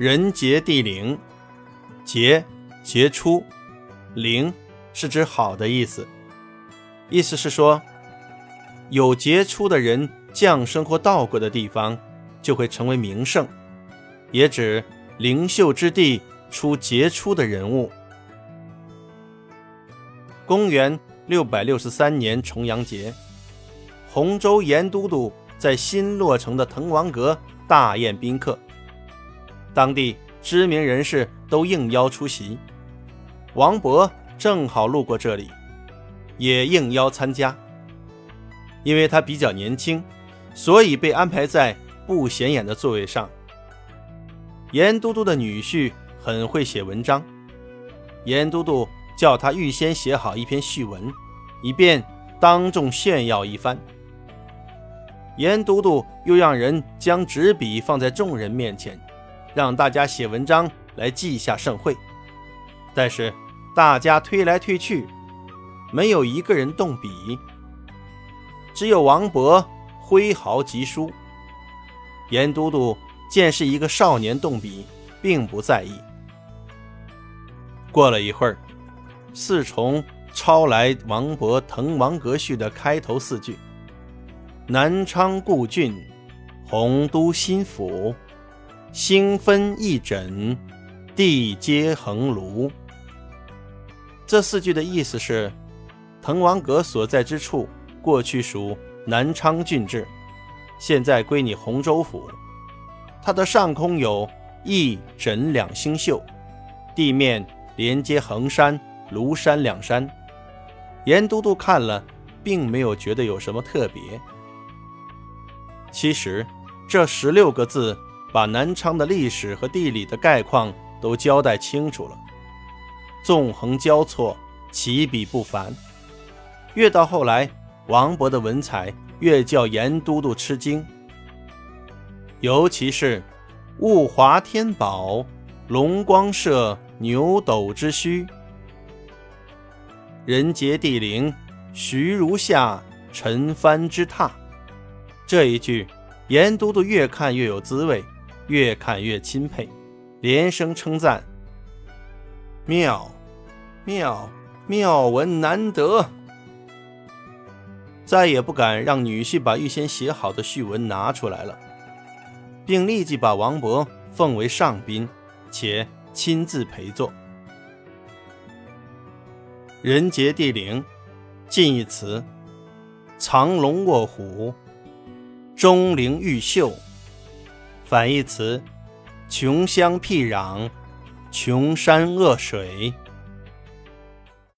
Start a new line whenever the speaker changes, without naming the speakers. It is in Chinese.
人杰地灵，杰杰出，灵是指好的意思。意思是说，有杰出的人降生或到过的地方，就会成为名胜，也指灵秀之地出杰出的人物。公元六百六十三年重阳节，洪州严都督在新落成的滕王阁大宴宾客，当地知名人士都应邀出席。王勃正好路过这里，也应邀参加。因为他比较年轻，所以被安排在不显眼的座位上。严都督的女婿很会写文章，严都督。叫他预先写好一篇序文，以便当众炫耀一番。严都督又让人将纸笔放在众人面前，让大家写文章来记下盛会。但是大家推来推去，没有一个人动笔，只有王勃挥毫疾书。严都督见是一个少年动笔，并不在意。过了一会儿。四重抄来王勃《滕王阁序》的开头四句：“南昌故郡，洪都新府，星分翼轸，地接衡庐。”这四句的意思是：滕王阁所在之处过去属南昌郡治，现在归你洪州府。它的上空有翼轸两星宿，地面连接衡山。庐山两山，严都督看了，并没有觉得有什么特别。其实，这十六个字把南昌的历史和地理的概况都交代清楚了，纵横交错，起笔不凡。越到后来，王勃的文采越叫严都督吃惊，尤其是“物华天宝，龙光射牛斗之墟”。人杰地灵，徐如下，陈蕃之榻。这一句，严都督越看越有滋味，越看越钦佩，连声称赞：“妙，妙，妙文难得。”再也不敢让女婿把预先写好的序文拿出来了，并立即把王勃奉为上宾，且亲自陪坐。人杰地灵，近义词：藏龙卧虎、钟灵毓秀；反义词：穷乡僻壤、穷山恶水。